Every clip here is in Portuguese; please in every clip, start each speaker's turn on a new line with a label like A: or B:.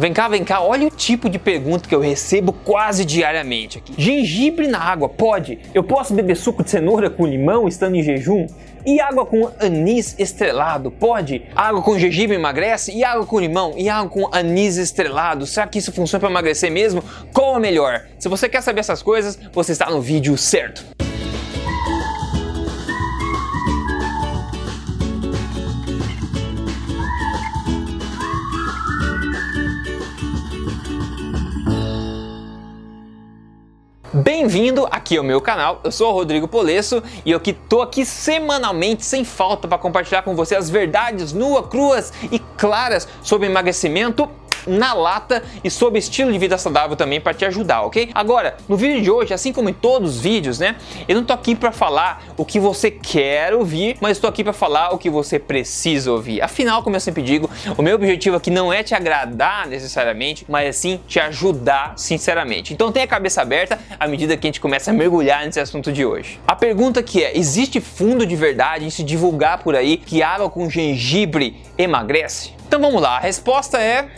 A: Vem cá, vem cá, olha o tipo de pergunta que eu recebo quase diariamente aqui. Gengibre na água, pode? Eu posso beber suco de cenoura com limão estando em jejum? E água com anis estrelado, pode? Água com gengibre emagrece? E água com limão? E água com anis estrelado? Será que isso funciona para emagrecer mesmo? Qual é melhor? Se você quer saber essas coisas, você está no vídeo certo. Bem-vindo aqui ao meu canal, eu sou o Rodrigo Polesso e eu que tô aqui semanalmente sem falta para compartilhar com você as verdades nuas, cruas e claras sobre emagrecimento na lata e sobre estilo de vida saudável também para te ajudar, ok? Agora, no vídeo de hoje, assim como em todos os vídeos, né? Eu não tô aqui para falar o que você quer ouvir, mas estou aqui para falar o que você precisa ouvir. Afinal, como eu sempre digo, o meu objetivo aqui não é te agradar necessariamente, mas sim te ajudar sinceramente. Então tenha a cabeça aberta à medida que a gente começa a mergulhar nesse assunto de hoje. A pergunta que é: existe fundo de verdade em se divulgar por aí que água com gengibre emagrece? Então vamos lá, a resposta é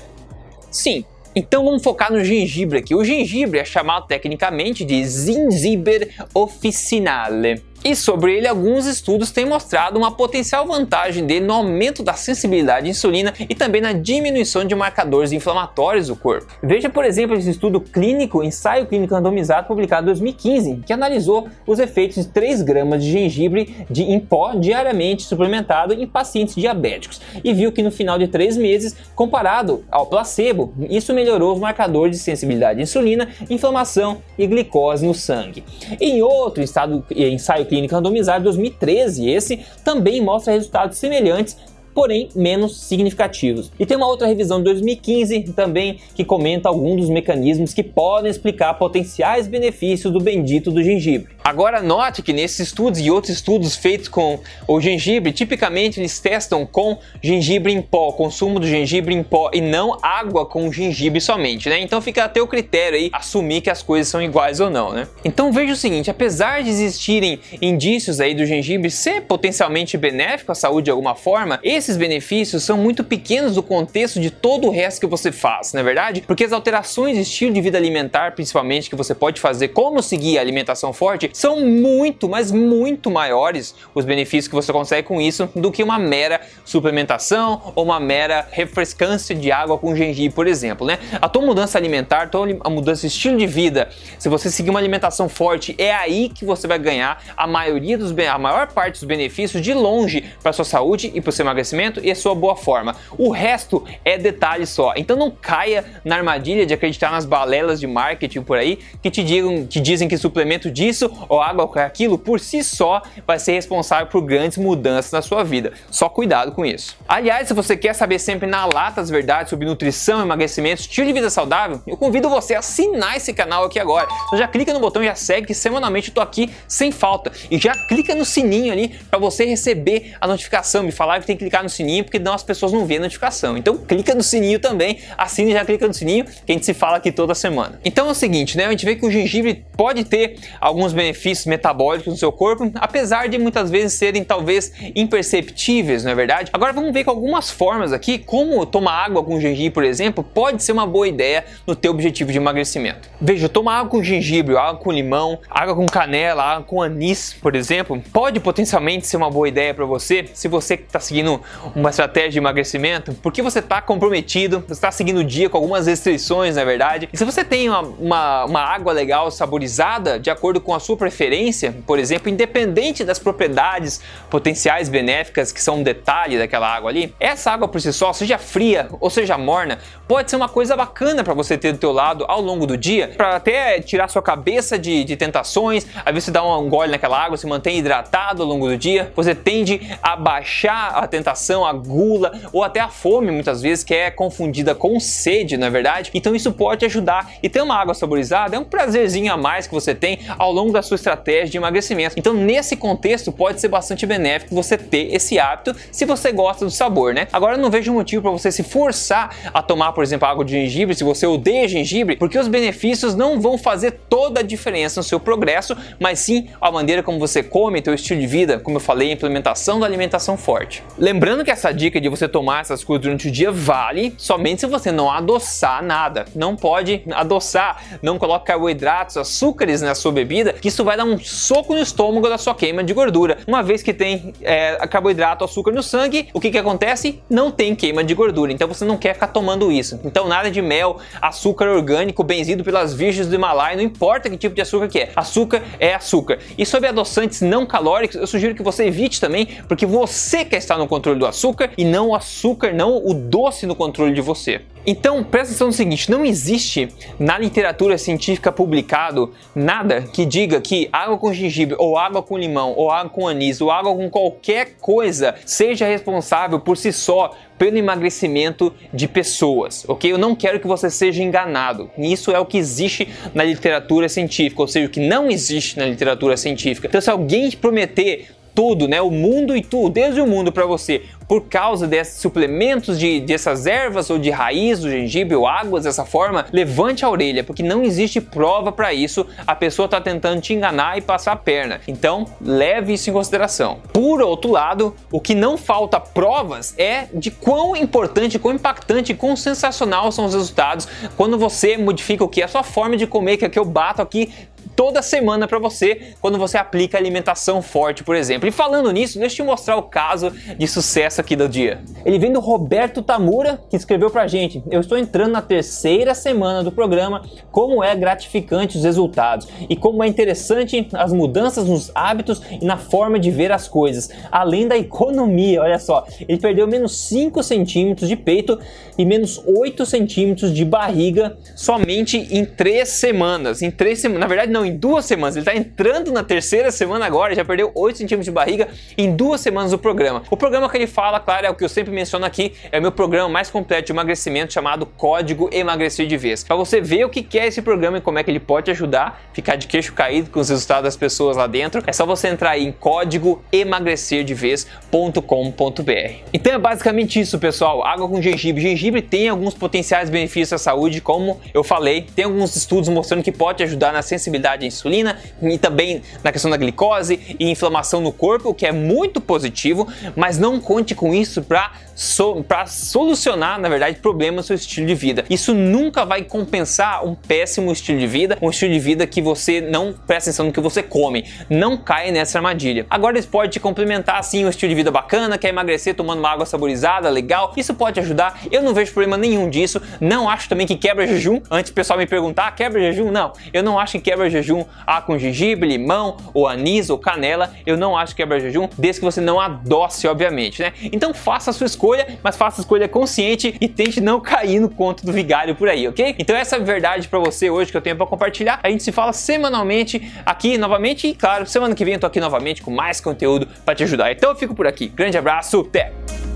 A: Sim. Então vamos focar no gengibre aqui. O gengibre é chamado tecnicamente de Zingiber officinale. E sobre ele, alguns estudos têm mostrado uma potencial vantagem dele no aumento da sensibilidade à insulina e também na diminuição de marcadores inflamatórios do corpo. Veja, por exemplo, esse estudo clínico, ensaio clínico randomizado publicado em 2015, que analisou os efeitos de 3 gramas de gengibre de, em pó diariamente suplementado em pacientes diabéticos e viu que no final de 3 meses, comparado ao placebo, isso melhorou os marcadores de sensibilidade à insulina, inflamação e glicose no sangue. Em outro estado, ensaio Clínica Randomizada 2013. Esse também mostra resultados semelhantes porém menos significativos. E tem uma outra revisão de 2015 também que comenta alguns dos mecanismos que podem explicar potenciais benefícios do bendito do gengibre. Agora note que nesses estudos e outros estudos feitos com o gengibre, tipicamente eles testam com gengibre em pó, consumo do gengibre em pó e não água com gengibre somente, né? Então fica até o critério aí assumir que as coisas são iguais ou não, né? Então veja o seguinte, apesar de existirem indícios aí do gengibre ser potencialmente benéfico à saúde de alguma forma, esses benefícios são muito pequenos do contexto de todo o resto que você faz, não é verdade? Porque as alterações de estilo de vida alimentar, principalmente que você pode fazer, como seguir a alimentação forte, são muito, mas muito maiores os benefícios que você consegue com isso do que uma mera suplementação ou uma mera refrescância de água com gengibre, por exemplo, né? A tua mudança alimentar, a tua mudança de estilo de vida, se você seguir uma alimentação forte, é aí que você vai ganhar a maioria dos a maior parte dos benefícios de longe para sua saúde e para o seu emagrecimento e a sua boa forma. O resto é detalhe só. Então não caia na armadilha de acreditar nas balelas de marketing por aí que te digam, que dizem que suplemento disso ou água ou aquilo por si só vai ser responsável por grandes mudanças na sua vida. Só cuidado com isso. Aliás, se você quer saber sempre na lata as verdades sobre nutrição, emagrecimento, estilo de vida saudável, eu convido você a assinar esse canal aqui agora. Então já clica no botão e já segue que semanalmente eu tô aqui sem falta. E já clica no sininho ali para você receber a notificação. Me falar que tem que clicar no sininho porque não as pessoas não veem a notificação. Então clica no sininho também, assina e já clica no sininho que a gente se fala aqui toda semana. Então é o seguinte, né? A gente vê que o gengibre pode ter alguns benefícios benefícios metabólicos no seu corpo, apesar de muitas vezes serem talvez imperceptíveis, não é verdade? Agora vamos ver com algumas formas aqui como tomar água com gengibre, por exemplo, pode ser uma boa ideia no teu objetivo de emagrecimento. Veja, tomar água com gengibre, água com limão, água com canela, água com anis, por exemplo, pode potencialmente ser uma boa ideia para você se você está seguindo uma estratégia de emagrecimento, porque você está comprometido, você está seguindo o dia com algumas restrições, na é verdade. E se você tem uma, uma, uma água legal saborizada, de acordo com a sua preferência, por exemplo, independente das propriedades potenciais benéficas que são um detalhe daquela água ali, essa água por si só, seja fria ou seja morna, pode ser uma coisa bacana para você ter do teu lado ao longo do dia, para até tirar sua cabeça de, de tentações, às vezes você dá um gole naquela água, se mantém hidratado ao longo do dia, você tende a baixar a tentação, a gula ou até a fome muitas vezes, que é confundida com sede, na é verdade? Então isso pode ajudar. E ter uma água saborizada é um prazerzinho a mais que você tem ao longo da sua sua estratégia de emagrecimento. Então, nesse contexto, pode ser bastante benéfico você ter esse hábito se você gosta do sabor, né? Agora, eu não vejo motivo para você se forçar a tomar, por exemplo, água de gengibre se você odeia gengibre, porque os benefícios não vão fazer toda a diferença no seu progresso, mas sim a maneira como você come, teu estilo de vida, como eu falei, a implementação da alimentação forte. Lembrando que essa dica de você tomar essas coisas durante o dia vale somente se você não adoçar nada. Não pode adoçar, não coloque carboidratos, açúcares na sua bebida, que isso vai dar um soco no estômago da sua queima de gordura. Uma vez que tem é, carboidrato, açúcar no sangue, o que, que acontece? Não tem queima de gordura. Então você não quer ficar tomando isso. Então nada de mel, açúcar orgânico benzido pelas virgens do Himalaia, não importa que tipo de açúcar que é. Açúcar é açúcar. E sobre adoçantes não calóricos, eu sugiro que você evite também, porque você quer estar no controle do açúcar e não o açúcar, não o doce no controle de você. Então, presta atenção no seguinte: não existe na literatura científica publicado nada que diga que água com gengibre, ou água com limão, ou água com anis, ou água com qualquer coisa seja responsável por si só pelo emagrecimento de pessoas, ok? Eu não quero que você seja enganado. Isso é o que existe na literatura científica, ou seja, o que não existe na literatura científica. Então, se alguém te prometer tudo, né? O mundo e tudo, desde o mundo para você, por causa desses suplementos de dessas ervas ou de raiz do gengibre ou águas dessa forma, levante a orelha, porque não existe prova para isso. A pessoa está tentando te enganar e passar a perna. Então, leve isso em consideração. Por outro lado, o que não falta provas é de quão importante, quão impactante, quão sensacional são os resultados quando você modifica o que a sua forma de comer, que é que eu bato aqui toda semana para você quando você aplica alimentação forte, por exemplo. E falando nisso, deixa eu te mostrar o caso de sucesso aqui do dia. Ele vem do Roberto Tamura, que escreveu pra gente: Eu estou entrando na terceira semana do programa, como é gratificante os resultados e como é interessante as mudanças nos hábitos e na forma de ver as coisas, além da economia. Olha só, ele perdeu menos 5 centímetros de peito e menos 8 centímetros de barriga somente em 3 semanas. Em 3 semanas, na verdade, não em duas semanas. Ele está entrando na terceira semana agora, já perdeu 8 centímetros de barriga em duas semanas do programa. O programa que ele fala, claro, é o que eu sempre menciono aqui, é o meu programa mais completo de emagrecimento chamado Código Emagrecer de Vez. Para você ver o que é esse programa e como é que ele pode ajudar, ficar de queixo caído com os resultados das pessoas lá dentro, é só você entrar aí em código emagrecerdevez.com.br. Então é basicamente isso, pessoal. Água com gengibre. Gengibre tem alguns potenciais benefícios à saúde, como eu falei, tem alguns estudos mostrando que pode ajudar na sensibilidade à insulina e também na questão da glicose e inflamação no corpo, o que é muito positivo, mas não conte com isso para so, solucionar, na verdade, problemas do seu estilo de vida. Isso nunca vai compensar um péssimo estilo de vida, um estilo de vida que você não presta atenção no que você come. Não caia nessa armadilha. Agora, isso pode te complementar assim um estilo de vida bacana, quer emagrecer tomando uma água saborizada, legal. Isso pode ajudar. Eu não vejo problema nenhum disso. Não acho também que quebra jejum. Antes o pessoal me perguntar, ah, quebra jejum? Não, eu não acho que quebra jejum ah, com gengibre, limão, ou anis, ou canela. Eu não acho que quebra jejum, desde que você não adoce, obviamente, né? Então faça a sua escolha, mas faça escolha consciente e tente não cair no conto do vigário por aí, ok? Então essa é a verdade para você hoje que eu tenho para compartilhar. A gente se fala semanalmente aqui novamente e claro, semana que vem eu tô aqui novamente com mais conteúdo para te ajudar. Então eu fico por aqui. Grande abraço, até!